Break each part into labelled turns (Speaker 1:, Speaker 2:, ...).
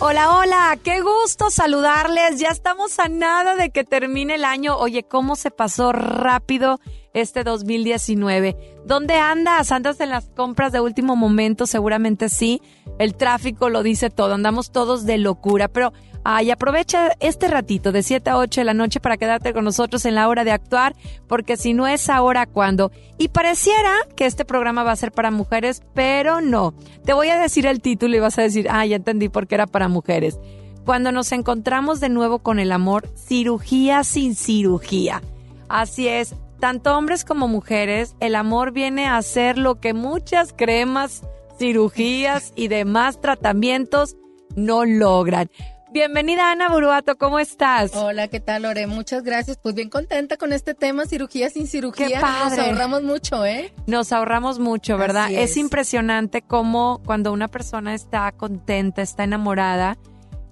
Speaker 1: Hola, hola, qué gusto saludarles. Ya estamos a nada de que termine el año. Oye, ¿cómo se pasó rápido este 2019? ¿Dónde andas? ¿Andas en las compras de último momento? Seguramente sí. El tráfico lo dice todo. Andamos todos de locura. Pero Ay, aprovecha este ratito de 7 a 8 de la noche para quedarte con nosotros en la hora de actuar, porque si no es ahora, ¿cuándo? Y pareciera que este programa va a ser para mujeres, pero no. Te voy a decir el título y vas a decir, ah, ya entendí por qué era para mujeres. Cuando nos encontramos de nuevo con el amor, cirugía sin cirugía. Así es, tanto hombres como mujeres, el amor viene a ser lo que muchas cremas, cirugías y demás tratamientos no logran. Bienvenida Ana Buruato, ¿cómo estás?
Speaker 2: Hola, ¿qué tal Lore? Muchas gracias. Pues bien contenta con este tema, cirugía sin cirugía.
Speaker 1: Qué padre.
Speaker 2: Nos ahorramos mucho, ¿eh?
Speaker 1: Nos ahorramos mucho, ¿verdad? Es.
Speaker 2: es.
Speaker 1: impresionante cómo cuando una persona está contenta, está enamorada,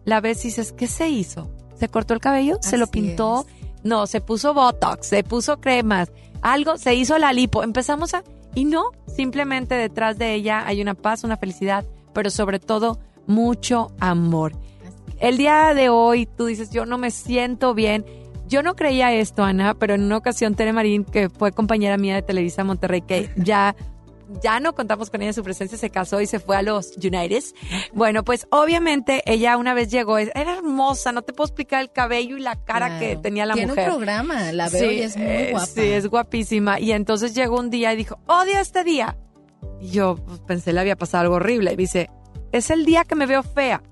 Speaker 1: la ves y dices, ¿qué se hizo? ¿Se cortó el cabello? ¿Se lo pintó? No, se puso Botox, se puso cremas, algo, se hizo la lipo. Empezamos a... Y no, simplemente detrás de ella hay una paz, una felicidad, pero sobre todo mucho amor. El día de hoy tú dices, yo no me siento bien. Yo no creía esto, Ana, pero en una ocasión Tere Marín, que fue compañera mía de Televisa Monterrey, que ya, ya no contamos con ella en su presencia, se casó y se fue a los United. Bueno, pues obviamente ella una vez llegó, era hermosa, no te puedo explicar el cabello y la cara
Speaker 2: Claro.
Speaker 1: que tenía la
Speaker 2: Tiene
Speaker 1: mujer.
Speaker 2: un programa, la veo y es muy
Speaker 1: eh,
Speaker 2: guapa.
Speaker 1: Sí, es guapísima. Y entonces llegó un día y dijo, odio este día. Y yo pues, pensé le había pasado algo horrible. Y dice, es el día que me veo fea.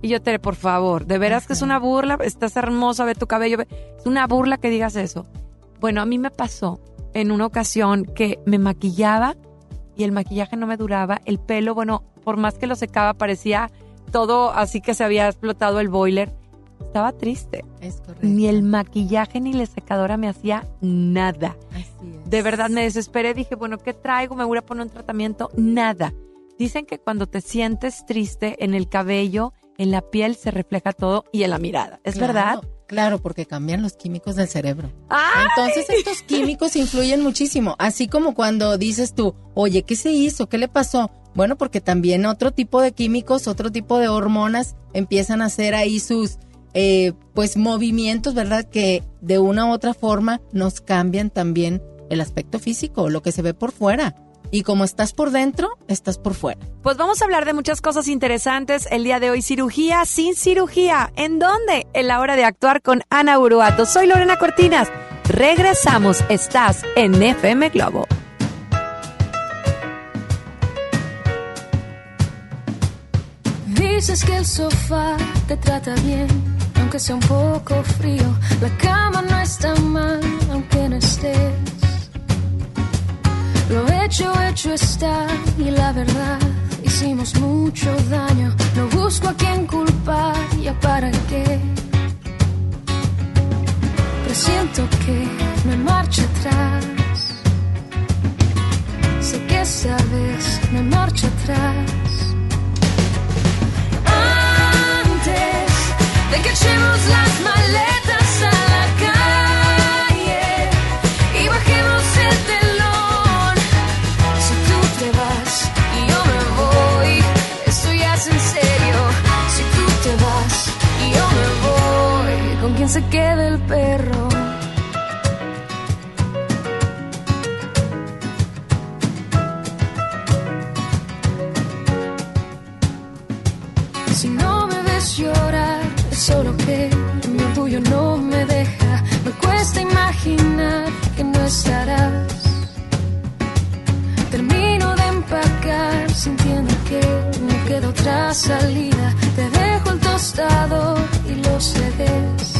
Speaker 1: Y yo, Tere, por favor, de veras que es una burla, estás hermosa, ve tu cabello, ve- es una burla que digas eso. Bueno, a mí me pasó en una ocasión que me maquillaba y el maquillaje no me duraba, el pelo, bueno, por más que lo secaba, parecía todo así que se había explotado el boiler. Estaba triste.
Speaker 2: Es correcto.
Speaker 1: Ni el maquillaje ni la secadora me hacía nada.
Speaker 2: Así es.
Speaker 1: De verdad me desesperé, dije, bueno, ¿qué traigo? Me voy a poner un tratamiento. Nada. Dicen que cuando te sientes triste en el cabello, en la piel se refleja todo y en la mirada. ¿Es
Speaker 2: Claro,
Speaker 1: verdad?
Speaker 2: Claro, porque cambian los químicos del cerebro.
Speaker 1: ¡Ay!
Speaker 2: Entonces estos químicos influyen muchísimo, así como cuando dices tú, oye, ¿qué se hizo? ¿Qué le pasó? Bueno, porque también otro tipo de químicos, otro tipo de hormonas empiezan a hacer ahí sus, eh, pues, movimientos, ¿verdad? Que de una u otra forma nos cambian también el aspecto físico, lo que se ve por fuera. Y como estás por dentro, estás por fuera.
Speaker 1: Pues vamos a hablar de muchas cosas interesantes el día de hoy. Cirugía sin cirugía. ¿En dónde? En la hora de actuar con Ana Uruato. Soy Lorena Cortinas. Regresamos. Estás en FM Globo.
Speaker 3: Dices que el sofá te trata bien, aunque sea un poco frío. La cama no está mal, aunque no estés. Lo hecho, hecho está, y la verdad, hicimos mucho daño. No busco a quien culpar, ya para qué. Presiento que me marcho atrás. Sé que esta vez me marcho atrás. Antes de que echemos las maletas voy, ¿con quién se queda el perro? Si no me ves llorar, es solo que mi orgullo no me deja. Me cuesta imaginar que no estarás. Termino de empacar sintiendo que no queda otra salida. Te dejo el tostado y los CDs.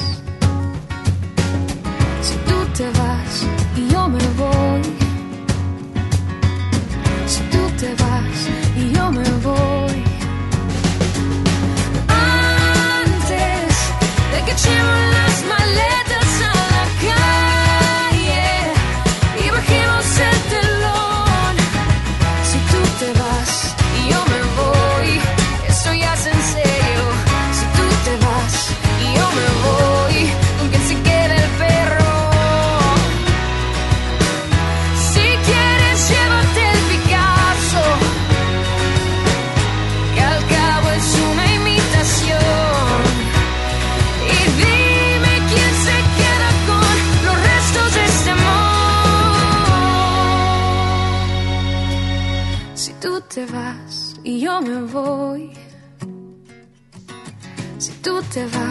Speaker 3: Te vas y yo me voy. Si tú te vas y yo me voy. Antes de que las maletas
Speaker 4: voy. Si tú te vas.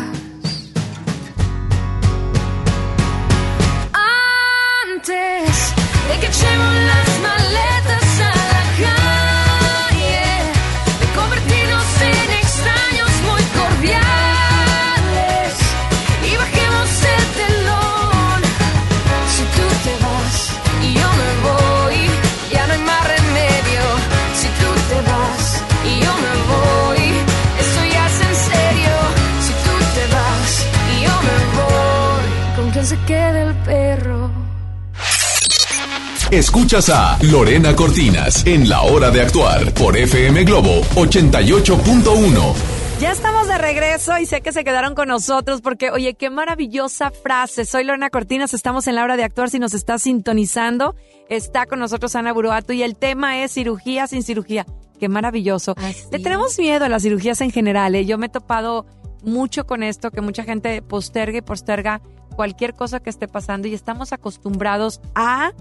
Speaker 5: Escuchas a Lorena Cortinas en La Hora de Actuar por FM Globo 88.1.
Speaker 1: Ya estamos de regreso y sé que se quedaron con nosotros porque, oye, qué maravillosa frase. Soy Lorena Cortinas, estamos en la hora de actuar. Si nos está sintonizando, está con nosotros Ana Buruato y el tema es cirugía sin cirugía. Qué maravilloso.
Speaker 2: Así
Speaker 1: Le tenemos miedo a las cirugías en general. ¿eh? Yo me he topado mucho con esto, que mucha gente posterga y posterga cualquier cosa que esté pasando y estamos acostumbrados a,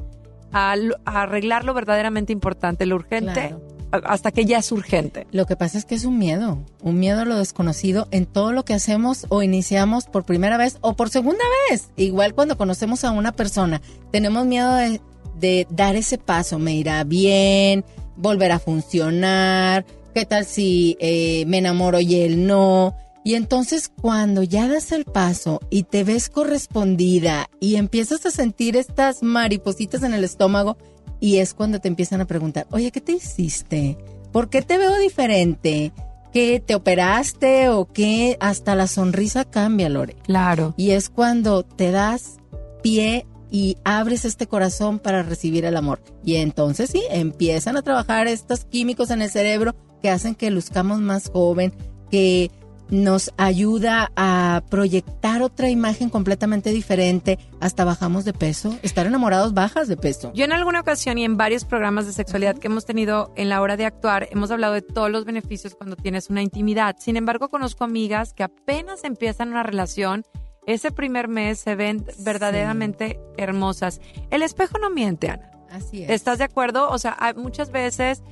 Speaker 1: a arreglar lo verdaderamente importante, lo urgente,
Speaker 2: Claro.
Speaker 1: hasta que ya es urgente.
Speaker 2: Lo que pasa es que es un miedo, un miedo a lo desconocido en todo lo que hacemos o iniciamos por primera vez o por segunda vez. Igual cuando conocemos a una persona, tenemos miedo de, de dar ese paso, me irá bien, volver a funcionar, qué tal si eh, me enamoro y él no. Y entonces cuando ya das el paso y te ves correspondida y empiezas a sentir estas maripositas en el estómago, y es cuando te empiezan a preguntar, oye, ¿qué te hiciste? ¿Por qué te veo diferente? ¿Qué te operaste o qué? Hasta la sonrisa cambia, Lore.
Speaker 1: Claro.
Speaker 2: Y es cuando te das pie y abres este corazón para recibir el amor. Y entonces sí, empiezan a trabajar estos químicos en el cerebro que hacen que luzcamos más joven, que nos ayuda a proyectar otra imagen completamente diferente, hasta bajamos de peso. Estar enamorados bajas de peso.
Speaker 1: Yo en alguna ocasión y en varios programas de sexualidad que hemos tenido en la hora de actuar, hemos hablado de todos los beneficios cuando tienes una intimidad. Sin embargo, conozco amigas que apenas empiezan una relación, ese primer mes se ven verdaderamente hermosas. El espejo no miente, Ana.
Speaker 2: Así es.
Speaker 1: ¿Estás de acuerdo? O sea, muchas veces,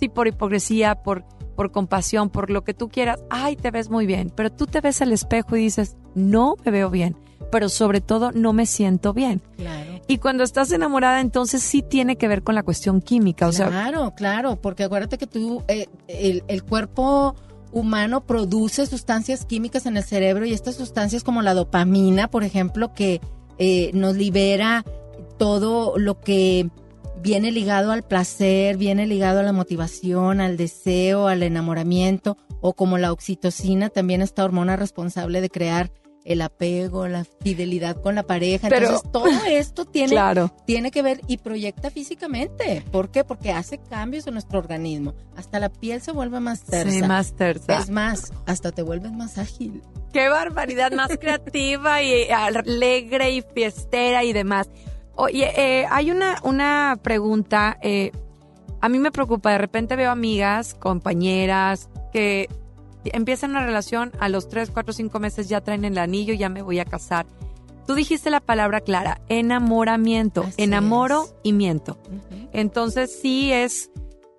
Speaker 1: sí, por hipocresía, por, por compasión, por lo que tú quieras, ay, te ves muy bien, pero tú te ves al espejo y dices, no me veo bien, pero sobre todo no me siento bien.
Speaker 2: Claro.
Speaker 1: Y cuando estás enamorada, entonces sí tiene que ver con la cuestión química. O sea,
Speaker 2: claro, claro, porque acuérdate que tú, eh, el, el cuerpo humano produce sustancias químicas en el cerebro y estas sustancias como la dopamina, por ejemplo, que eh, nos libera todo lo que viene ligado al placer, viene ligado a la motivación, al deseo, al enamoramiento, o como la oxitocina, también esta hormona responsable de crear el apego, la fidelidad con la pareja.
Speaker 1: Pero-
Speaker 2: Entonces, todo esto tiene
Speaker 1: claro.
Speaker 2: tiene que ver y proyecta físicamente. ¿Por qué? Porque hace cambios en nuestro organismo. Hasta la piel se vuelve más tersa.
Speaker 1: Sí, más tersa.
Speaker 2: Es más, hasta te vuelves más ágil.
Speaker 1: Qué barbaridad, más creativa y alegre y fiestera y demás. Oye, eh, hay una, una pregunta, eh, a mí me preocupa, de repente veo amigas, compañeras, que empiezan una relación, a los 3, 4, 5 meses ya traen el anillo, ya me voy a casar. Tú dijiste la palabra clara, enamoramiento,
Speaker 2: Así
Speaker 1: enamoro
Speaker 2: es.
Speaker 1: y miento. Entonces sí es,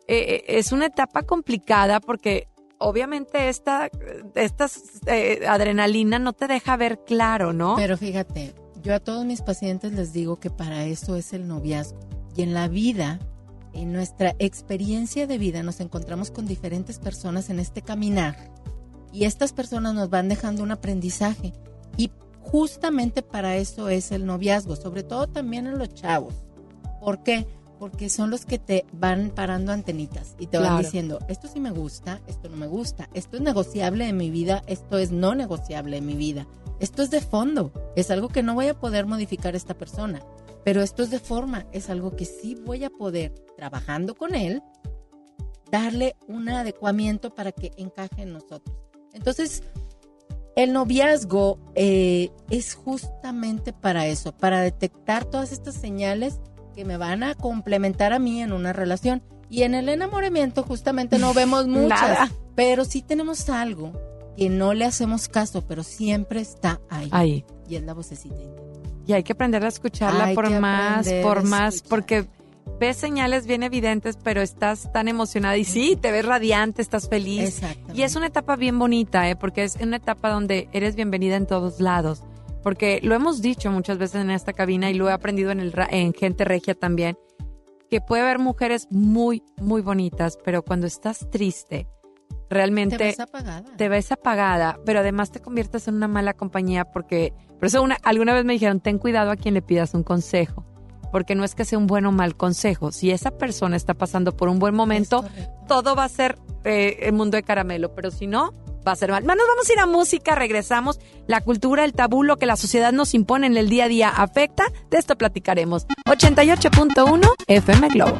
Speaker 1: eh, es una etapa complicada porque obviamente esta, esta eh, adrenalina no te deja ver claro, ¿no?
Speaker 2: Pero fíjate, yo a todos mis pacientes les digo que para eso es el noviazgo. Y en la vida, en nuestra experiencia de vida, nos encontramos con diferentes personas en este caminar. Y estas personas nos van dejando un aprendizaje. Y justamente para eso es el noviazgo, sobre todo también en los chavos. ¿Por qué? Porque son los que te van parando antenitas y te van diciendo, esto sí me gusta, esto no me gusta, esto es negociable en mi vida, esto es no negociable en mi vida. Esto es de fondo, es algo que no voy a poder modificar esta persona, pero esto es de forma, es algo que sí voy a poder, trabajando con él, darle un adecuamiento para que encaje en nosotros. Entonces, el noviazgo eh, es justamente para eso, para detectar todas estas señales que me van a complementar a mí en una relación. Y en el enamoramiento justamente no vemos muchas,
Speaker 1: Nada.
Speaker 2: pero sí tenemos algo que no le hacemos caso, pero siempre está ahí.
Speaker 1: Ahí.
Speaker 2: Y es la vocecita.
Speaker 1: Y hay que aprender a escucharla
Speaker 2: Hay
Speaker 1: por más, por más,
Speaker 2: escuchar.
Speaker 1: porque ves señales bien evidentes, pero estás tan emocionada y sí, te ves radiante, estás feliz. Y es una etapa bien bonita, ¿eh? porque es una etapa donde eres bienvenida en todos lados. Porque lo hemos dicho muchas veces en esta cabina y lo he aprendido en, el, ra- en Gente Regia también, que puede haber mujeres muy, muy bonitas, pero cuando estás triste, realmente
Speaker 2: Te ves apagada.
Speaker 1: te ves apagada, pero además te conviertes en una mala compañía porque, por eso una, alguna vez me dijeron, ten cuidado a quien le pidas un consejo, porque no es que sea un buen o mal consejo, si esa persona está pasando por un buen momento, todo va a ser eh, el mundo de caramelo, pero si no, va a ser mal. Manos, vamos a ir a música, regresamos. La cultura, el tabú, lo que la sociedad nos impone en el día a día afecta, de esto platicaremos. 88.1 FM Globo.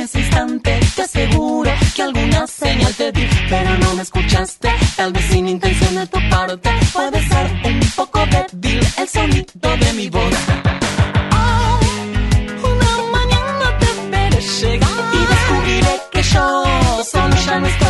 Speaker 6: en ese instante te aseguro que alguna señal te di, pero no me escuchaste, tal vez sin intención de tu parte, puede ser un poco débil el sonido de mi voz. Una mañana te veré llegar y descubriré que yo solo ya no estoy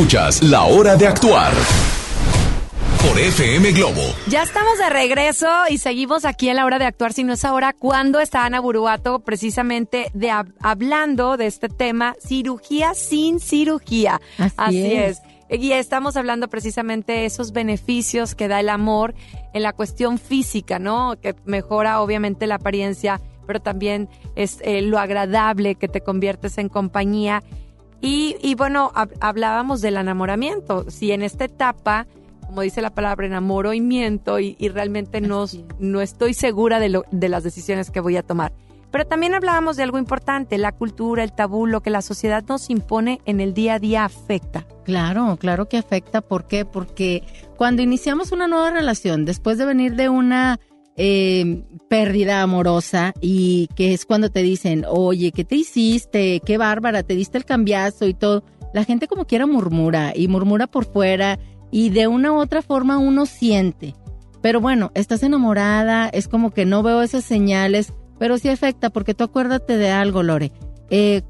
Speaker 5: Escuchas La Hora de Actuar por FM Globo.
Speaker 1: Ya estamos de regreso y seguimos aquí en la hora de actuar, si no es ahora, cuando está Ana Buruato precisamente de, hab- hablando de este tema, cirugía sin cirugía.
Speaker 2: Así
Speaker 1: es.
Speaker 2: es.
Speaker 1: Y estamos hablando precisamente de esos beneficios que da el amor en la cuestión física, ¿no? Que mejora obviamente la apariencia, pero también es eh, lo agradable que te conviertes en compañía. Y, y bueno, hab- hablábamos del enamoramiento. Si en esta etapa, como dice la palabra, enamoramiento y, y realmente no, no estoy segura de, lo, de las decisiones que voy a tomar. Pero también hablábamos de algo importante, la cultura, el tabú, lo que la sociedad nos impone en el día a día afecta.
Speaker 2: Claro, claro que afecta. ¿Por qué? Porque cuando iniciamos una nueva relación, después de venir de una eh, pérdida amorosa y que es cuando te dicen, oye, ¿qué te hiciste? Qué bárbara, te diste el cambiazo y todo. La gente como quiera murmura y murmura por fuera y de una u otra forma uno siente. Pero bueno, estás enamorada, es como que no veo esas señales, pero sí afecta porque tú acuérdate de algo, Lore. Eh,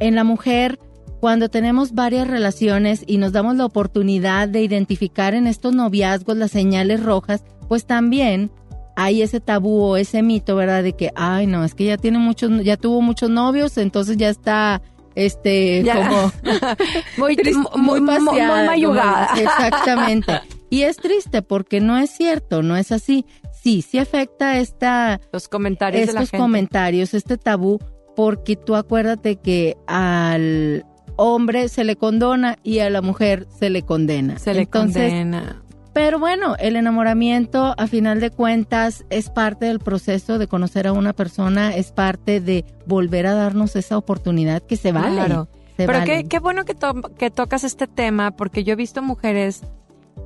Speaker 2: en la mujer cuando tenemos varias relaciones y nos damos la oportunidad de identificar en estos noviazgos las señales rojas, pues también hay ese tabú o ese mito, ¿verdad? De que, ay, no, es que ya tiene muchos, ya tuvo muchos novios, entonces ya está, este,
Speaker 1: Ya.
Speaker 2: como
Speaker 1: Muy,
Speaker 2: Triste,
Speaker 1: muy, muy,
Speaker 2: paseada,
Speaker 1: muy mayugada.
Speaker 2: como- Exactamente. Y es triste porque no es cierto, no es así. Sí, sí afecta esta,
Speaker 1: Los comentarios de la
Speaker 2: estos
Speaker 1: gente.
Speaker 2: comentarios, este tabú, porque tú acuérdate que al hombre se le condona y a la mujer se le condena.
Speaker 1: Se le
Speaker 2: Entonces,
Speaker 1: condena.
Speaker 2: Pero bueno, el enamoramiento a final de cuentas es parte del proceso de conocer a una persona, es parte de volver a darnos esa oportunidad que se vale.
Speaker 1: Claro.
Speaker 2: se
Speaker 1: Pero
Speaker 2: vale.
Speaker 1: qué, qué bueno que, to- que tocas este tema, porque yo he visto mujeres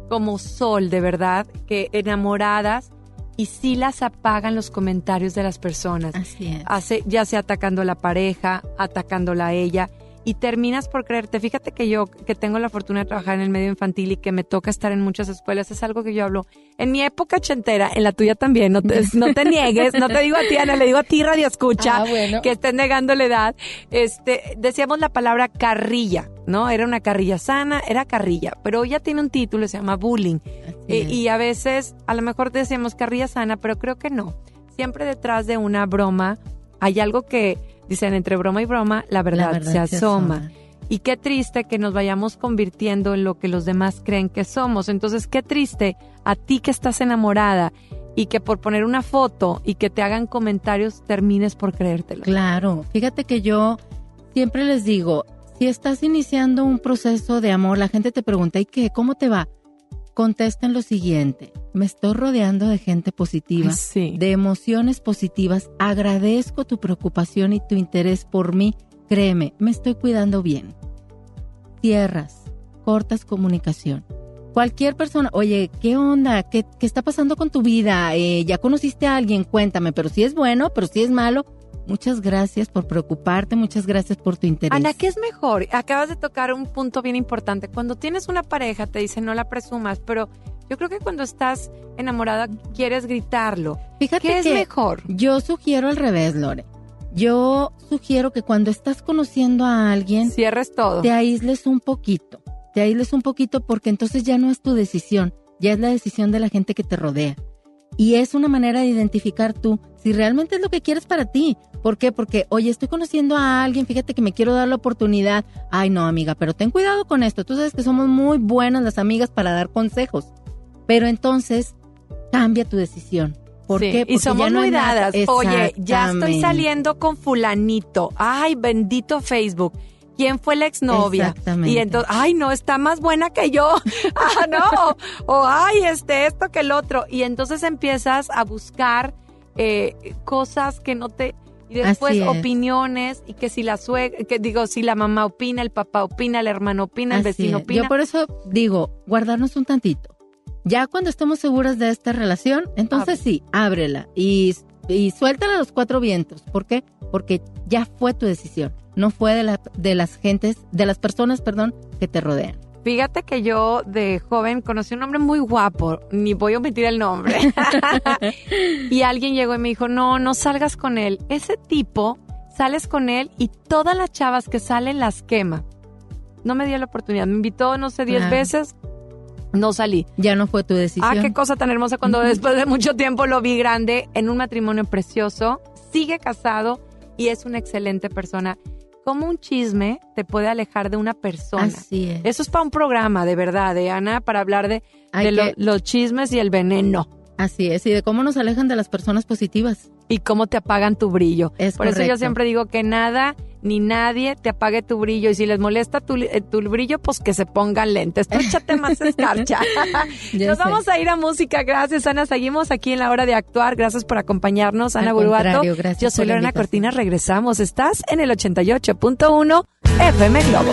Speaker 1: como Sol, de verdad, que enamoradas y sí las apagan los comentarios de las personas.
Speaker 2: Así es.
Speaker 1: Hace, ya sea atacando a la pareja, atacándola a ella, y terminas por creerte. Fíjate que yo, que tengo la fortuna de trabajar en el medio infantil y que me toca estar en muchas escuelas, es algo que yo hablo. En mi época ochentera, en la tuya también, no te, no te niegues, no te digo a ti, Ana, le digo a ti, Radio Escucha,
Speaker 2: Ah, bueno.
Speaker 1: que estén negando la edad. Este, decíamos la palabra carrilla, ¿no? Era una carrilla sana, era carrilla, pero ya tiene un título, se llama bullying. Eh, y a veces, a lo mejor decíamos carrilla sana, pero creo que no. Siempre detrás de una broma hay algo que, dicen, entre broma y broma, la verdad,
Speaker 2: La verdad
Speaker 1: se, asoma. Y qué triste que nos vayamos convirtiendo en lo que los demás creen que somos. Entonces, qué triste a ti que estás enamorada y que por poner una foto y que te hagan comentarios termines por creértelo.
Speaker 2: Claro, fíjate que yo siempre les digo, si estás iniciando un proceso de amor, la gente te pregunta, ¿y qué? ¿Cómo te va? Contesten lo siguiente, me estoy rodeando de gente positiva,
Speaker 1: sí.
Speaker 2: de emociones positivas, agradezco tu preocupación y tu interés por mí, créeme, me estoy cuidando bien. Cierras, cortas comunicación. Cualquier persona, oye, ¿qué onda? ¿Qué, qué está pasando con tu vida? Eh, ¿Ya conociste a alguien? Cuéntame, pero si es bueno, pero si es malo, muchas gracias por preocuparte, muchas gracias por tu interés.
Speaker 1: Ana, ¿qué es mejor? Acabas de tocar un punto bien importante. Cuando tienes una pareja, te dicen no la presumas, pero yo creo que cuando estás enamorada quieres gritarlo.
Speaker 2: Fíjate
Speaker 1: ¿Qué es
Speaker 2: que
Speaker 1: mejor?
Speaker 2: yo sugiero al revés, Lore. Yo sugiero que cuando estás conociendo a alguien,
Speaker 1: Cierres todo.
Speaker 2: te aísles un poquito. Te aísles un poquito porque entonces ya no es tu decisión, ya es la decisión de la gente que te rodea. Y es una manera de identificar tú si realmente es lo que quieres para ti. ¿Por qué? Porque, oye, estoy conociendo a alguien, fíjate que me quiero dar la oportunidad. Ay, no, amiga, pero ten cuidado con esto. Tú sabes que somos muy buenas las amigas para dar consejos. Pero entonces, cambia tu decisión. ¿Por
Speaker 1: Sí,
Speaker 2: qué?
Speaker 1: Y
Speaker 2: Porque
Speaker 1: somos
Speaker 2: ya no
Speaker 1: muy dadas. Oye, ya estoy saliendo con fulanito. Ay, bendito Facebook. ¿Quién fue la exnovia?
Speaker 2: Exactamente.
Speaker 1: Y entonces, ay, no, está más buena que yo. ah, no. O, ay, este, esto que el otro. Y entonces empiezas a buscar eh, cosas que no te... Y después opiniones y que si la suegra, que digo, si la mamá opina, el papá opina, el hermano opina, el
Speaker 2: Así
Speaker 1: vecino
Speaker 2: es.
Speaker 1: opina.
Speaker 2: Yo por eso digo, guardarnos un tantito. Ya cuando estemos seguras de esta relación, entonces sí, ábrela y, y suéltala a los cuatro vientos. ¿Por qué? Porque ya fue tu decisión, no fue de, la- de las gentes, de las personas, perdón, que te rodean.
Speaker 1: Fíjate que yo de joven conocí un hombre muy guapo, ni voy a omitir el nombre. y alguien llegó y me dijo, no, no salgas con él. Ese tipo, sales con él y todas las chavas que salen las quema. No me dio la oportunidad, me invitó, no sé, diez
Speaker 2: Claro.
Speaker 1: veces, no salí.
Speaker 2: Ya no fue tu decisión.
Speaker 1: Ah, qué cosa tan hermosa cuando después de mucho tiempo lo vi grande en un matrimonio precioso, sigue casado y es una excelente persona. ¿Cómo un chisme te puede alejar de una persona?
Speaker 2: Así es.
Speaker 1: Eso es para un programa, de verdad, de Ana, para hablar de,
Speaker 2: Hay
Speaker 1: de lo-
Speaker 2: que-
Speaker 1: los chismes y el veneno.
Speaker 2: Así es, y de cómo nos alejan de las personas positivas.
Speaker 1: Y cómo te apagan tu brillo.
Speaker 2: Es
Speaker 1: Por eso yo siempre digo que nada ni nadie te apague tu brillo. Y si les molesta tu, eh, tu brillo, pues que se pongan lentes. Tú échate más escarcha. Nos
Speaker 2: sé.
Speaker 1: vamos a ir a música. Gracias, Ana. Seguimos aquí en la hora de actuar. Gracias por acompañarnos, Ana Buruato. Yo soy Lorena. Cortina. Regresamos. Estás en el 88.1 FM Globo.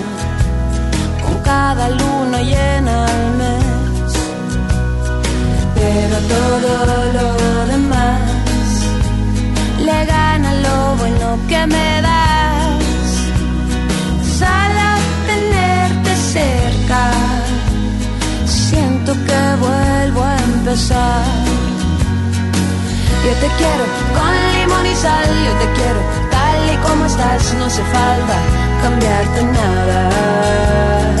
Speaker 4: cada luna llena al mes. Pero todo lo demás le gana lo bueno que me das. Solo tenerte cerca, siento que vuelvo a empezar. Yo te quiero con limón y sal, yo te quiero tal y como estás, no hace falta cambiarte nada.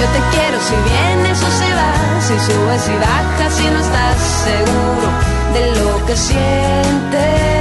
Speaker 4: Yo te quiero si vienes o si vas, si subes y bajas y no estás seguro de lo que sientes.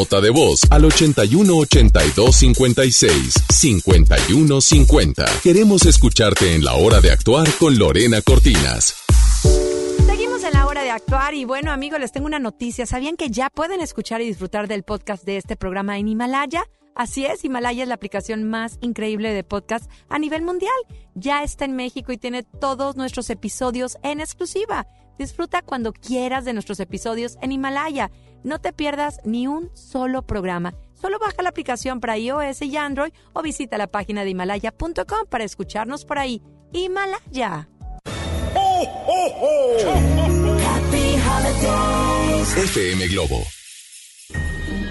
Speaker 5: Nota de voz al 81 82 56 51 50. Queremos escucharte en la hora de actuar con Lorena Cortinas.
Speaker 1: Seguimos en la hora de actuar y bueno amigos, les tengo una noticia. ¿Sabían que ya pueden escuchar y disfrutar del podcast de este programa en Himalaya? Así es, Himalaya es la aplicación más increíble de podcast a nivel mundial. Ya está en México y tiene todos nuestros episodios en exclusiva. Disfruta cuando quieras de nuestros episodios en Himalaya. No te pierdas ni un solo programa. Solo baja la aplicación para iOS y Android o visita la página de himalaya.com para escucharnos por ahí. Himalaya.
Speaker 5: FM Globo.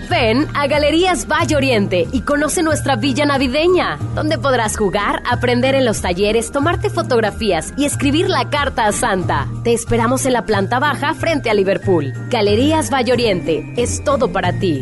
Speaker 7: Ven a Galerías Valle Oriente y conoce nuestra villa navideña, donde podrás jugar, aprender en los talleres, tomarte fotografías y escribir la carta a Santa. Te esperamos en la planta baja frente a Liverpool. Galerías Valle Oriente, es todo para ti.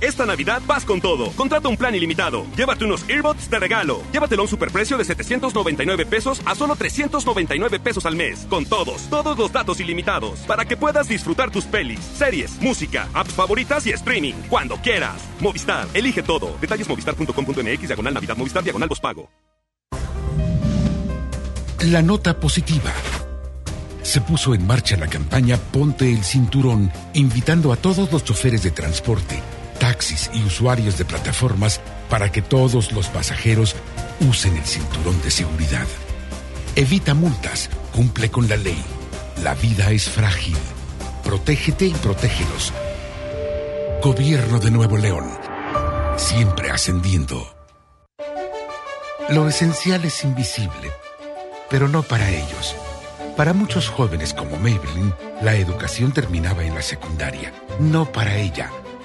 Speaker 8: Esta Navidad vas con todo. Contrata un plan ilimitado. Llévate unos earbuds de regalo. Llévatelo a un superprecio de 799 pesos a solo 399 pesos al mes. Con todos, todos los datos ilimitados. Para que puedas disfrutar tus pelis, series, música, apps favoritas y streaming. Cuando quieras. Movistar, elige todo. Detalles movistar.com.mx, diagonal Navidad, Movistar, diagonal pago.
Speaker 9: La nota positiva. se puso en marcha la campaña Ponte el Cinturón, invitando a todos los choferes de transporte, taxis y usuarios de plataformas para que todos los pasajeros usen el cinturón de seguridad. Evita multas, cumple con la ley. La vida es frágil. Protégete y protégelos. Gobierno de Nuevo León. Siempre ascendiendo. Lo esencial es invisible, pero no para ellos. Para muchos jóvenes como Maybelline, la educación terminaba en la secundaria. No para ella.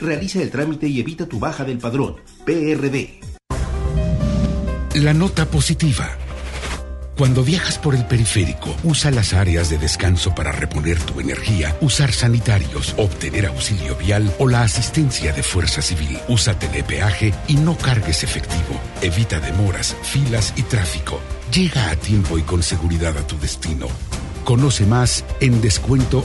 Speaker 10: Realiza el trámite y evita tu baja del padrón. PRD.
Speaker 9: La nota positiva. Cuando viajas por el periférico, usa las áreas de descanso para reponer tu energía, usar sanitarios, obtener auxilio vial o la asistencia de Fuerza Civil. Usa telepeaje y no cargues efectivo. Evita demoras, filas y tráfico. Llega a tiempo y con seguridad a tu destino. Conoce más en descuento.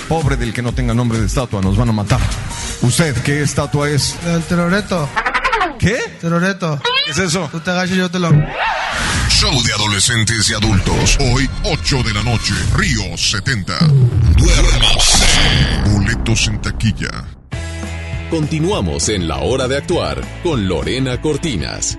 Speaker 11: Pobre del que no tenga nombre de estatua, nos van a matar. ¿Usted qué estatua es?
Speaker 12: El teroreto.
Speaker 11: ¿Qué?
Speaker 12: Teroreto.
Speaker 11: ¿Qué es eso?
Speaker 12: Tú te agachas y yo te lo...
Speaker 13: Show de adolescentes y adultos. Hoy, 8 de la noche. Río 70. Duérmase. Boletos en taquilla.
Speaker 5: Continuamos en la hora de actuar con Lorena Cortinas.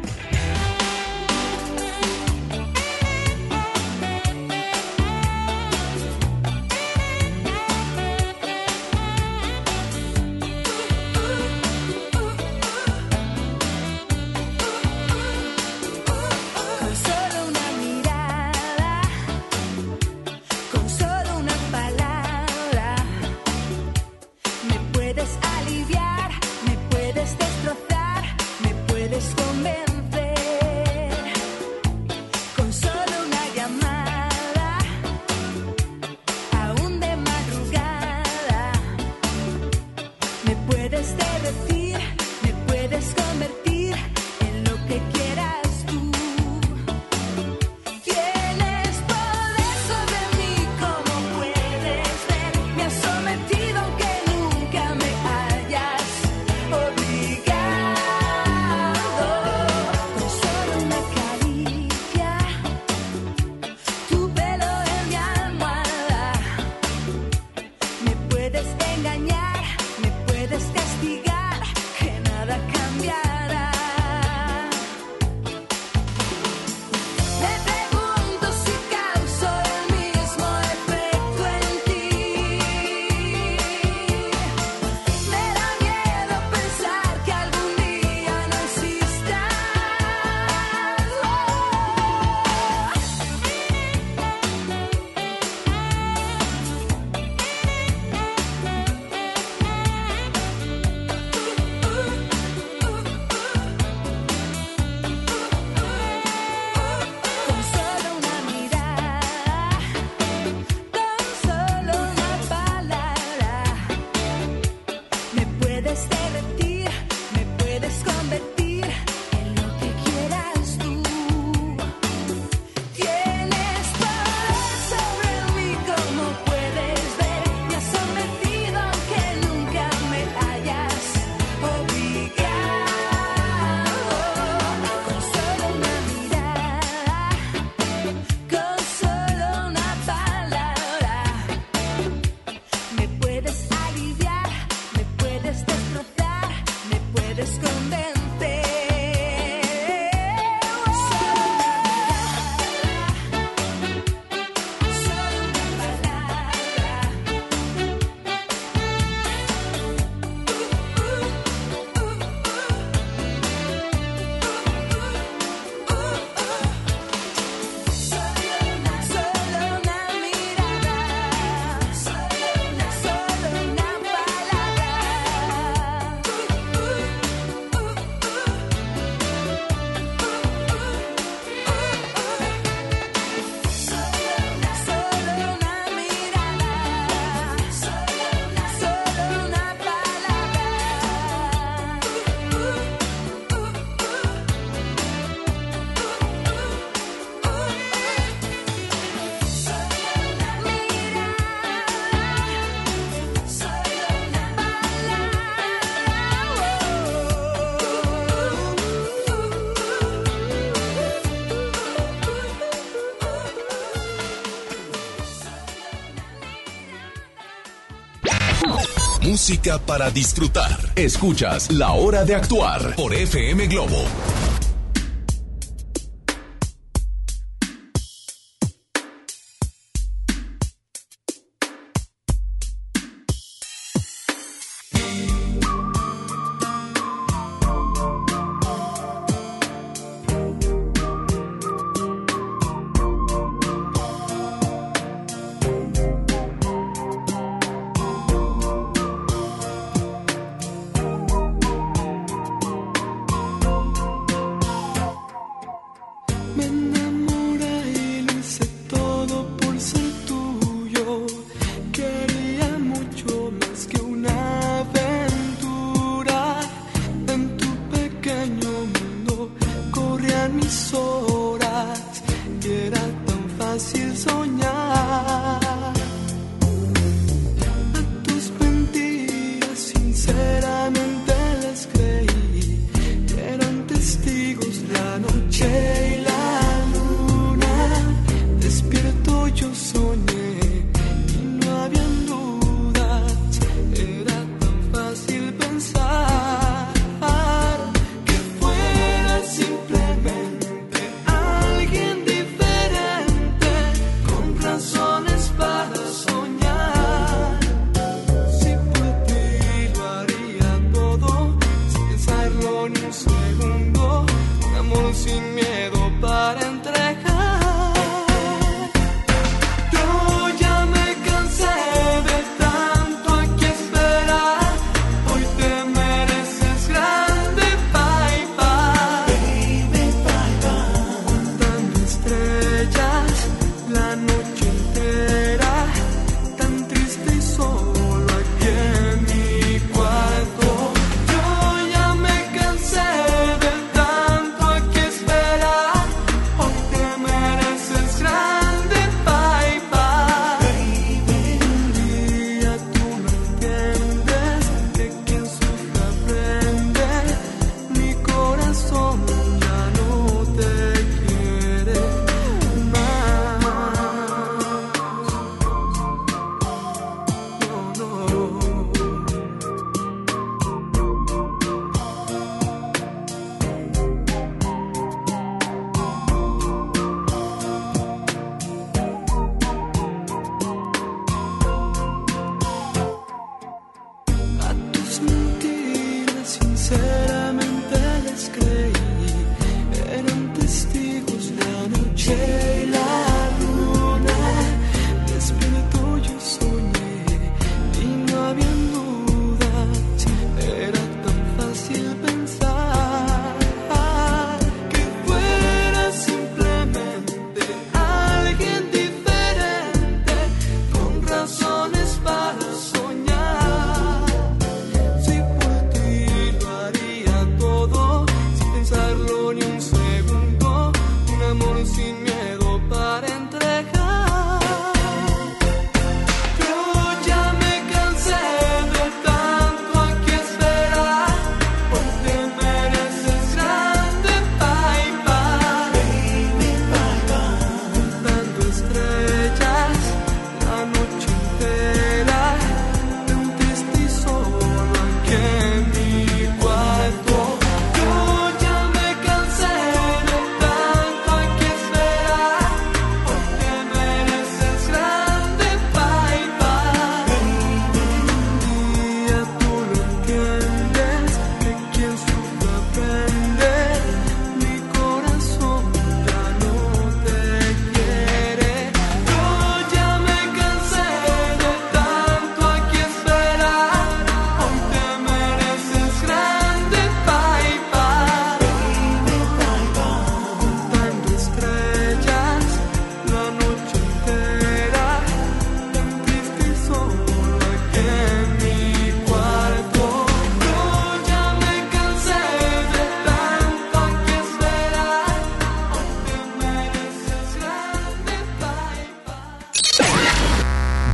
Speaker 5: música para disfrutar. Escuchas La Hora de Actuar por FM Globo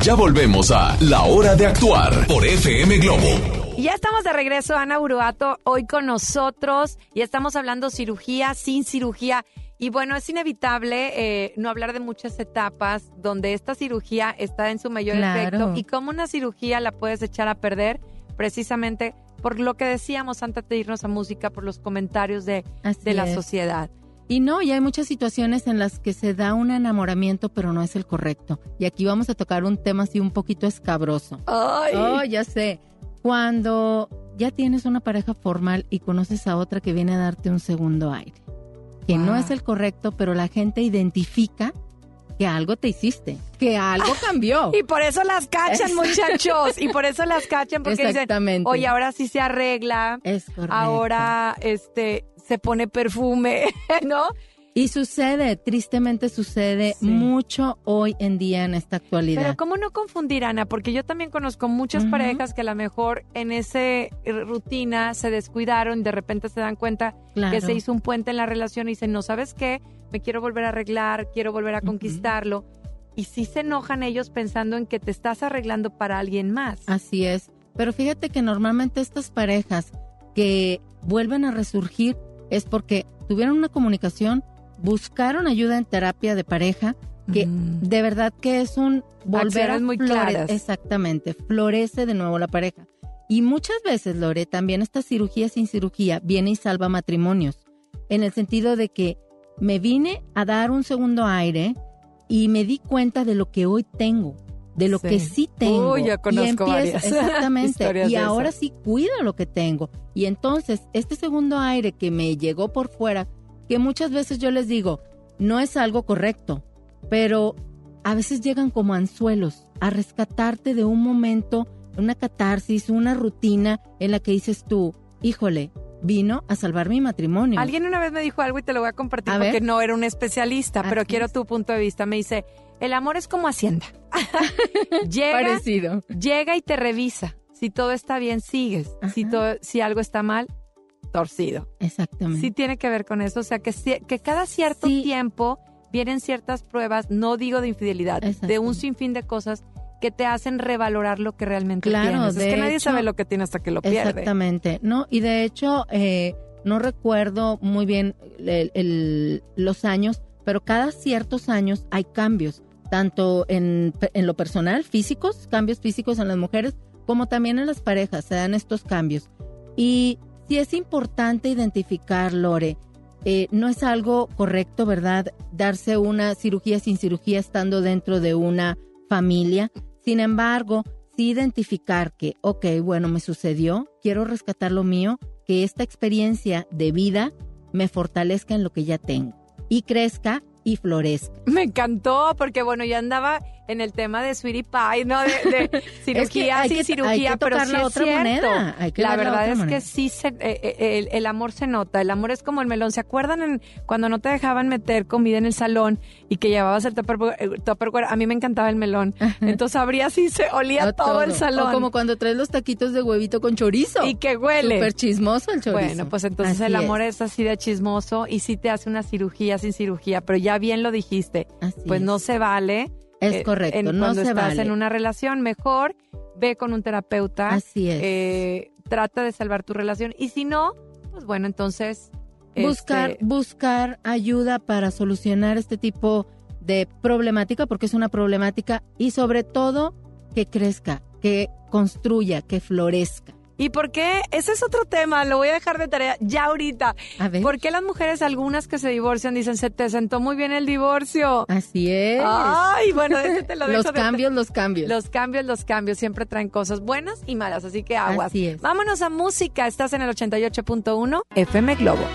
Speaker 6: Ya
Speaker 5: volvemos a La Hora de Actuar por FM Globo.
Speaker 1: Ya estamos de regreso, Ana Uruato, hoy con nosotros y estamos hablando cirugía sin cirugía. Y bueno, es inevitable eh, no hablar de muchas etapas donde esta cirugía está en su mayor efecto y cómo una cirugía la puedes echar a perder precisamente por lo que decíamos antes de irnos a música, por los comentarios de, de la sociedad.
Speaker 2: Y no, y hay muchas situaciones en las que se da un enamoramiento, pero no es el correcto. Y aquí vamos a tocar un tema así un poquito escabroso.
Speaker 1: ¡Ay!
Speaker 2: Oh, ya sé. Cuando ya tienes una pareja formal y conoces a otra que viene a darte un segundo aire. Que no es el correcto, pero la gente identifica que algo te hiciste, que algo cambió.
Speaker 1: Y por eso las cachan, muchachos. Y por eso las cachan, porque dicen,
Speaker 2: Exactamente.
Speaker 1: oye, ahora sí se arregla.
Speaker 2: Es correcto.
Speaker 1: Ahora este se pone perfume, ¿no?
Speaker 2: Y sucede, tristemente sucede
Speaker 1: Sí.
Speaker 2: mucho hoy en día en esta actualidad.
Speaker 1: Pero ¿cómo no confundir, Ana? Porque yo también conozco muchas parejas que a lo mejor en esa rutina se descuidaron y de repente se dan cuenta
Speaker 2: Claro.
Speaker 1: que se hizo un puente en la relación y dicen, no, ¿sabes qué? Me quiero volver a arreglar, quiero volver a conquistarlo. Y sí se enojan ellos pensando en que te estás arreglando para alguien más.
Speaker 2: Así es. Pero fíjate que normalmente estas parejas que vuelven a resurgir es porque tuvieron una comunicación, buscaron ayuda en terapia de pareja, que de verdad que es un volver a
Speaker 1: muy claras.
Speaker 2: Exactamente, florece de nuevo la pareja. Y muchas veces, Lore, también esta cirugía sin cirugía viene y salva matrimonios. En el sentido de que me vine a dar un segundo aire y me di cuenta de lo que hoy tengo, de lo
Speaker 1: Sí.
Speaker 2: que sí tengo.
Speaker 1: Uy, yo
Speaker 2: y
Speaker 1: conozco
Speaker 2: empiezo-
Speaker 1: varias
Speaker 2: Exactamente. y ahora sí cuido lo que tengo. Y entonces, este segundo aire que me llegó por fuera, que muchas veces yo les digo, no es algo correcto, pero a veces llegan como anzuelos a rescatarte de un momento, una catarsis, una rutina en la que dices tú, híjole, vino a salvar mi matrimonio.
Speaker 1: Alguien una vez me dijo algo y te lo voy a compartir
Speaker 2: A
Speaker 1: porque
Speaker 2: ver.
Speaker 1: no era un especialista, pero quiero
Speaker 2: es.
Speaker 1: tu punto de vista. Me dice, el amor es como Hacienda. llega,
Speaker 2: Parecido.
Speaker 1: llega y te revisa. Si todo está bien, sigues. Si, todo, si algo está mal, torcido.
Speaker 2: Exactamente.
Speaker 1: Sí tiene que ver con eso. O sea, que, cada cierto tiempo vienen ciertas pruebas, no digo de infidelidad, de un sinfín de cosas que te hacen revalorar lo que realmente
Speaker 2: Claro,
Speaker 1: tienes. es que nadie
Speaker 2: hecho-
Speaker 1: sabe lo que tiene hasta que lo pierde.
Speaker 2: Exactamente, ¿no? Y de hecho, eh, no recuerdo muy bien el- el- los años, pero cada ciertos años hay cambios, tanto en, en lo personal, físicos, cambios físicos en las mujeres, como también en las parejas, se dan estos cambios. Y sí es importante identificar, Lore, eh, no es algo correcto, ¿verdad? Darse una cirugía sin cirugía estando dentro de una familia. Sin embargo, sí identificar que, ok, bueno, me sucedió, quiero rescatar lo mío, que esta experiencia de vida me fortalezca en lo que ya tengo y crezca
Speaker 1: Me encantó porque, bueno, yo andaba en el tema de Sweetie Pie, ¿no? De, de cirugía
Speaker 2: que-
Speaker 1: cirugía, pero sí es
Speaker 2: otra
Speaker 1: cierto.
Speaker 2: moneda, hay que
Speaker 1: la
Speaker 2: ver la
Speaker 1: verdad es
Speaker 2: moneda.
Speaker 1: que sí, se, eh, eh, el, el amor se nota. El amor es como el melón. ¿Se acuerdan en, cuando no te dejaban meter comida en el salón y que llevabas el tupperware? el tupperware? A mí me encantaba el melón. Entonces abrías y se olía todo, el salón.
Speaker 2: O como cuando traes los taquitos de huevito con chorizo.
Speaker 1: Y que huele.
Speaker 2: Súper chismoso el chorizo.
Speaker 1: Bueno, pues entonces
Speaker 2: Así
Speaker 1: el amor es. así de chismoso y sí te hace una cirugía sin cirugía, pero ya bien lo dijiste. pues
Speaker 2: es.
Speaker 1: no se vale.
Speaker 2: Es
Speaker 1: eh,
Speaker 2: correcto,
Speaker 1: en-
Speaker 2: no
Speaker 1: cuando
Speaker 2: se
Speaker 1: estás
Speaker 2: vale.
Speaker 1: en una relación, mejor ve con un terapeuta.
Speaker 2: Así es.
Speaker 1: eh, trata de salvar tu relación. Y si no, pues bueno, entonces.
Speaker 2: buscar,
Speaker 1: este,
Speaker 2: buscar ayuda para solucionar este tipo de problemática, porque es una problemática, y sobre todo que crezca, que construya, que florezca.
Speaker 1: ¿Y por qué? Ese es otro tema, lo voy a dejar de tarea ya ahorita.
Speaker 2: A ver.
Speaker 1: ¿Por qué las mujeres, algunas que se divorcian, dicen, se te sentó muy bien el divorcio?
Speaker 2: Así es.
Speaker 1: Ay, bueno, ese te lo dejo
Speaker 2: Los
Speaker 1: de-
Speaker 2: cambios, los cambios.
Speaker 1: Los cambios, los cambios siempre traen cosas buenas y malas, así que aguas.
Speaker 2: Así es.
Speaker 1: Vámonos a música, estás en el 88.1 FM Globo.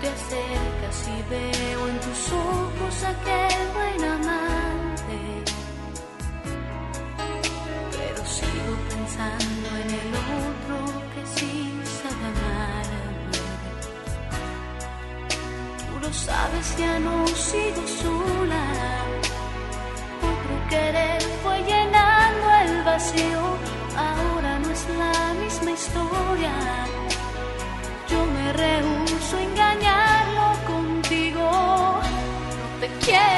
Speaker 4: Te
Speaker 14: acercas y veo en tus ojos aquel buen amante. Pero sigo pensando en el otro que sí sabe amarme. Tú lo sabes, ya no sigo sola. Otro querer fue llenando el vacío. Historia. Yo me rehuso a engañarlo contigo. No te quiero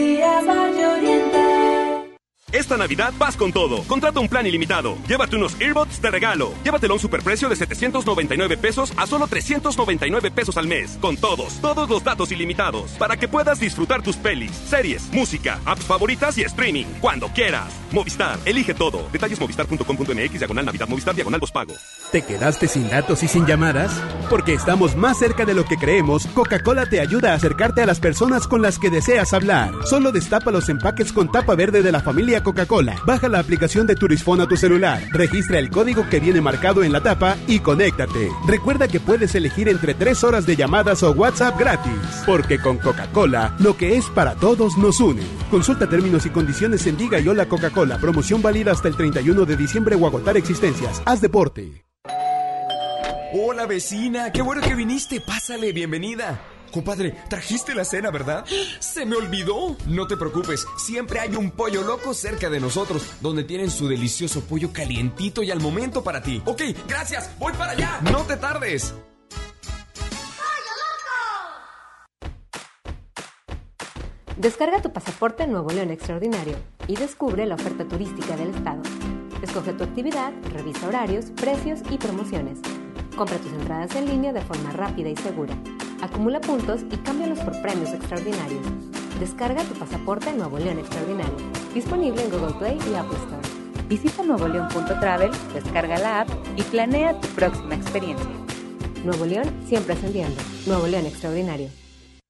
Speaker 8: Esta Navidad vas con todo. Contrata un plan ilimitado. Llévate unos earbuds de regalo. Llévatelo a un superprecio de 799 pesos a solo 399 pesos al mes. Con todos, todos los datos ilimitados. Para que puedas disfrutar tus pelis, series, música, apps favoritas y streaming. Cuando quieras. Movistar, elige todo. Detalles movistar.com.mx, diagonal Navidad, Movistar, diagonal pago.
Speaker 15: ¿Te quedaste sin datos y sin llamadas? Porque estamos más cerca de lo que creemos, Coca-Cola te ayuda a acercarte a las personas con las que deseas hablar. Solo destapa los empaques con tapa verde de la familia Coca-Cola. Baja la aplicación de Turisfone a tu celular, registra el código que viene marcado en la tapa y conéctate. Recuerda que puedes elegir entre 3 horas de llamadas o WhatsApp gratis. Porque con Coca-Cola, lo que es para todos nos une. Consulta términos y condiciones en Diga y Hola Coca-Cola. Promoción válida hasta el 31 de diciembre o agotar existencias. Haz deporte.
Speaker 16: Hola vecina, qué bueno que viniste. Pásale, bienvenida. Compadre, trajiste la cena, ¿verdad? Se me olvidó. No te preocupes, siempre hay un pollo loco cerca de nosotros, donde tienen su delicioso pollo calientito y al momento para ti. Ok, gracias, voy para allá. No te tardes. Descarga tu pasaporte Nuevo León Extraordinario y descubre la oferta turística del estado. Escoge tu actividad, revisa horarios, precios y promociones. Compra tus entradas en línea de forma rápida y segura. Acumula puntos y cámbialos por premios extraordinarios. Descarga tu pasaporte Nuevo León Extraordinario. Disponible en Google Play y Apple Store.
Speaker 17: Visita nuevoleón.travel, descarga la app y planea tu próxima experiencia.
Speaker 16: Nuevo León siempre ascendiendo. Nuevo León Extraordinario.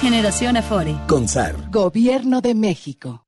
Speaker 18: Generación Afore.
Speaker 19: Consar.
Speaker 20: Gobierno de México.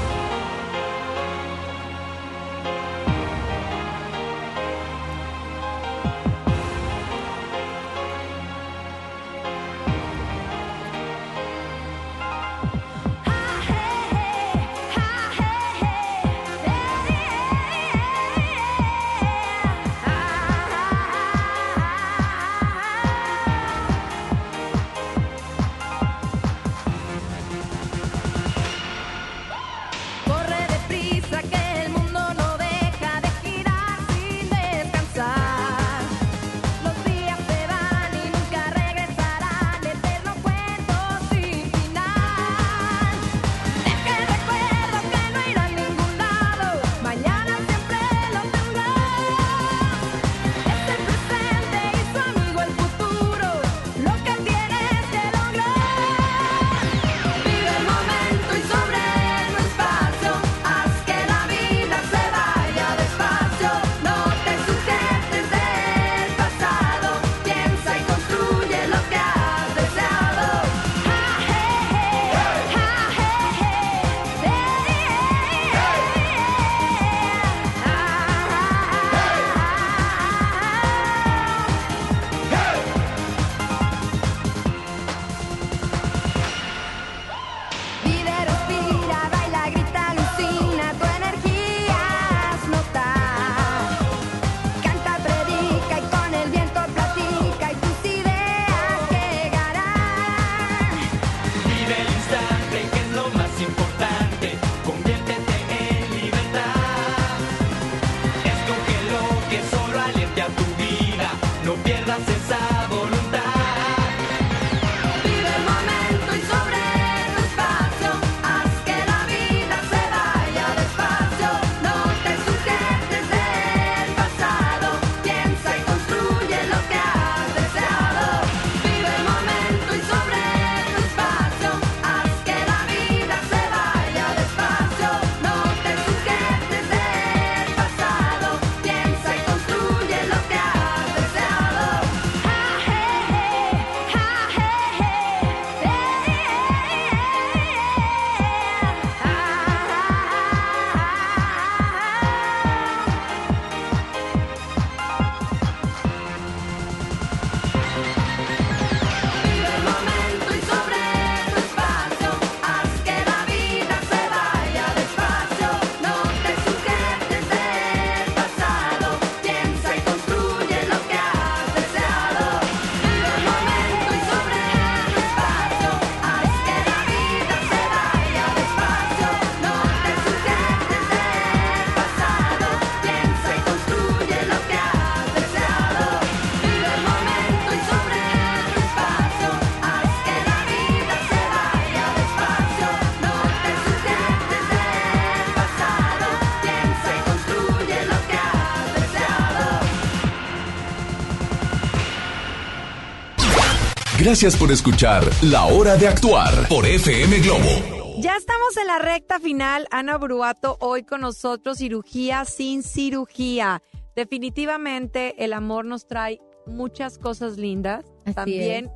Speaker 21: Gracias por escuchar La Hora de Actuar por FM Globo.
Speaker 1: Ya estamos en la recta final. Ana Bruato hoy con nosotros, cirugía sin cirugía. Definitivamente el amor nos trae muchas cosas lindas.
Speaker 2: Así
Speaker 1: También,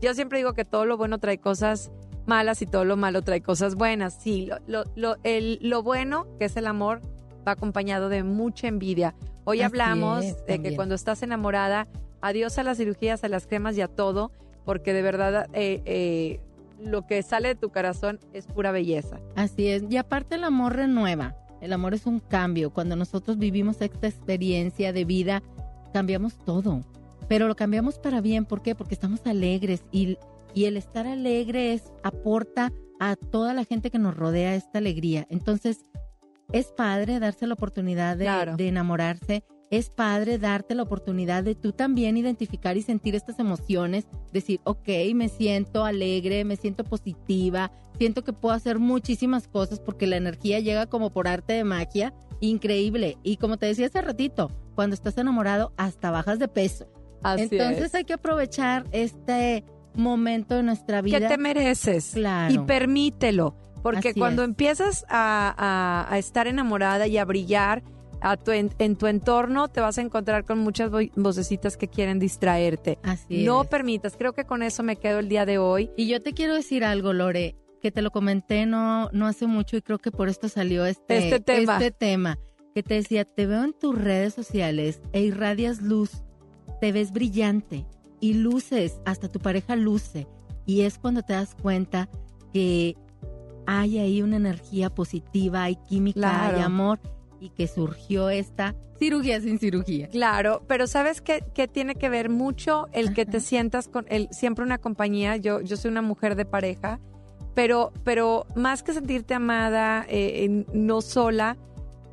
Speaker 1: yo siempre digo que todo lo bueno trae cosas malas y todo lo malo trae cosas buenas. Sí, lo, lo, lo- el- lo bueno, que es el amor, va acompañado de mucha envidia. Hoy
Speaker 2: Así
Speaker 1: hablamos
Speaker 2: es,
Speaker 1: de que cuando estás enamorada, adiós a las cirugías, a las cremas y a todo, porque de verdad eh, eh, lo que sale de tu corazón es pura belleza.
Speaker 2: Así es. Y aparte el amor renueva. El amor es un cambio. Cuando nosotros vivimos esta experiencia de vida, cambiamos todo. Pero lo cambiamos para bien. ¿Por qué? Porque estamos alegres y, y el estar alegre es, aporta a toda la gente que nos rodea esta alegría. Entonces, es padre darse la oportunidad de,
Speaker 1: Claro.
Speaker 2: de enamorarse. Es padre darte la oportunidad de tú también identificar y sentir estas emociones. Decir, ok, me siento alegre, me siento positiva, siento que puedo hacer muchísimas cosas porque la energía llega como por arte de magia. Increíble. Y como te decía hace ratito, cuando estás enamorado, hasta bajas de peso.
Speaker 1: Así
Speaker 2: Entonces
Speaker 1: es.
Speaker 2: hay que aprovechar este momento de nuestra vida.
Speaker 1: que te mereces
Speaker 2: Claro.
Speaker 1: y permítelo, porque
Speaker 2: Así
Speaker 1: cuando
Speaker 2: es.
Speaker 1: empiezas a, a- a estar enamorada y a brillar a tu en, en tu entorno, te vas a encontrar con muchas vo- vocecitas que quieren distraerte.
Speaker 2: Así
Speaker 1: no
Speaker 2: es.
Speaker 1: permitas, creo que con eso me quedo el día de hoy.
Speaker 2: Y yo te quiero decir algo, Lore, que te lo comenté no, no hace mucho y creo que por esto salió este,
Speaker 1: Este tema.
Speaker 2: este tema, que te decía, te veo en tus redes sociales e irradias luz, te ves brillante y luces, hasta tu pareja luce. Y es cuando te das cuenta que hay ahí una energía positiva, hay química,
Speaker 1: Claro.
Speaker 2: hay amor y que surgió esta cirugía sin cirugía.
Speaker 1: Claro, pero sabes que, que tiene que ver mucho el que te sientas con el, siempre una compañía. Yo, yo soy una mujer de pareja, pero, pero más que sentirte amada, eh, no sola,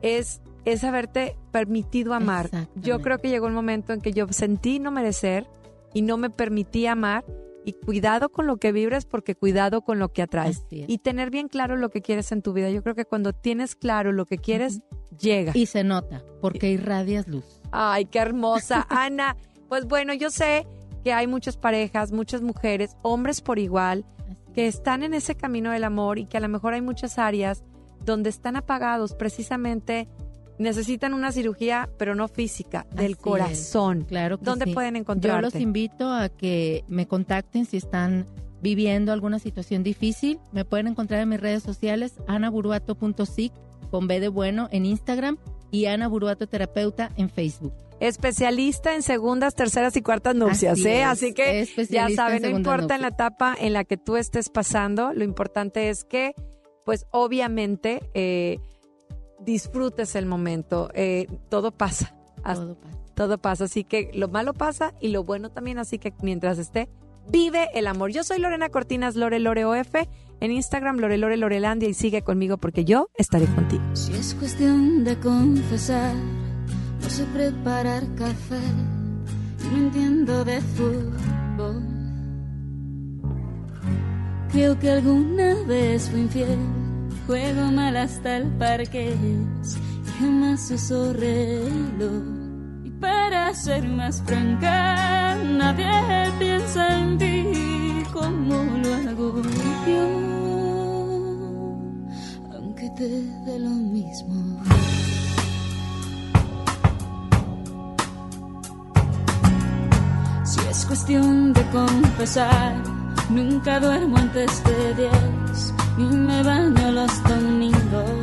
Speaker 1: es, es haberte permitido amar. Yo creo que llegó un momento en que yo sentí no merecer y no me permití amar. Y cuidado con lo que vibras porque cuidado con lo que atraes. Y tener bien claro lo que quieres en tu vida. Yo creo que cuando tienes claro lo que quieres, llega.
Speaker 2: Y se nota, porque irradias luz.
Speaker 1: Ay, qué hermosa. Ana, pues bueno, yo sé que hay muchas parejas, muchas mujeres, hombres por igual, que están en ese camino del amor y que a lo mejor hay muchas áreas donde están apagados, precisamente necesitan una cirugía, pero no física, del
Speaker 2: Así es.
Speaker 1: corazón.
Speaker 2: Claro que
Speaker 1: ¿Dónde
Speaker 2: sí.
Speaker 1: pueden
Speaker 2: Yo
Speaker 1: encontrarte?
Speaker 2: los invito a que me contacten si están viviendo alguna situación difícil. Me pueden encontrar en mis redes sociales, anaburuato.sic, con B de bueno en Instagram y Ana Buruato Terapeuta en Facebook.
Speaker 1: Especialista en segundas, terceras y cuartas nupcias,
Speaker 2: Así
Speaker 1: ¿eh?
Speaker 2: es,
Speaker 1: Así que ya saben,
Speaker 2: en
Speaker 1: no importa en la etapa en la que tú estés pasando, lo importante es que, pues obviamente, eh, disfrutes el momento. Eh, todo pasa. As-
Speaker 2: Todo pasa.
Speaker 1: todo pasa. Así que lo malo pasa y lo bueno también. Así que mientras esté, vive el amor. Yo soy Lorena Cortinas, Lore Lore OF. En Instagram, Lore Lore Lorelandia. Y sigue conmigo porque yo estaré contigo.
Speaker 22: Si es cuestión de confesar, no sé preparar café, no entiendo de fútbol. Creo que alguna vez fui infiel, juego mal hasta el parque, jamás uso reloj. Para ser más franca, nadie piensa en ti como lo hago yo aunque te dé lo mismo. Si es cuestión de confesar, nunca duermo antes de diez y me baño los domingos.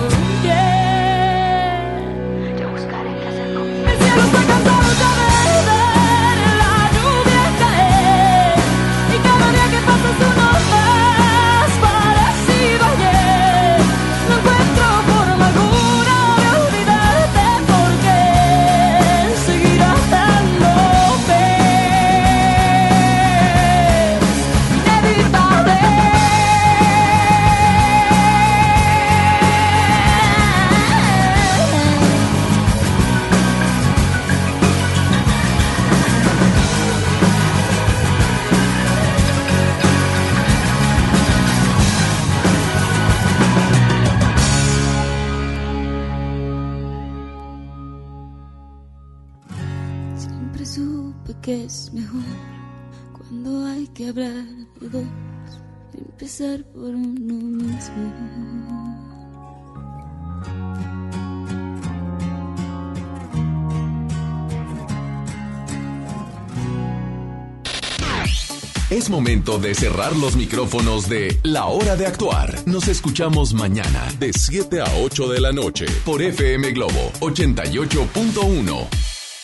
Speaker 22: Es mejor cuando hay que hablar de dos, empezar por uno mismo.
Speaker 21: Es momento de cerrar los micrófonos de La Hora de Actuar. Nos escuchamos mañana de 7 a 8 de la noche por FM Globo 88.1.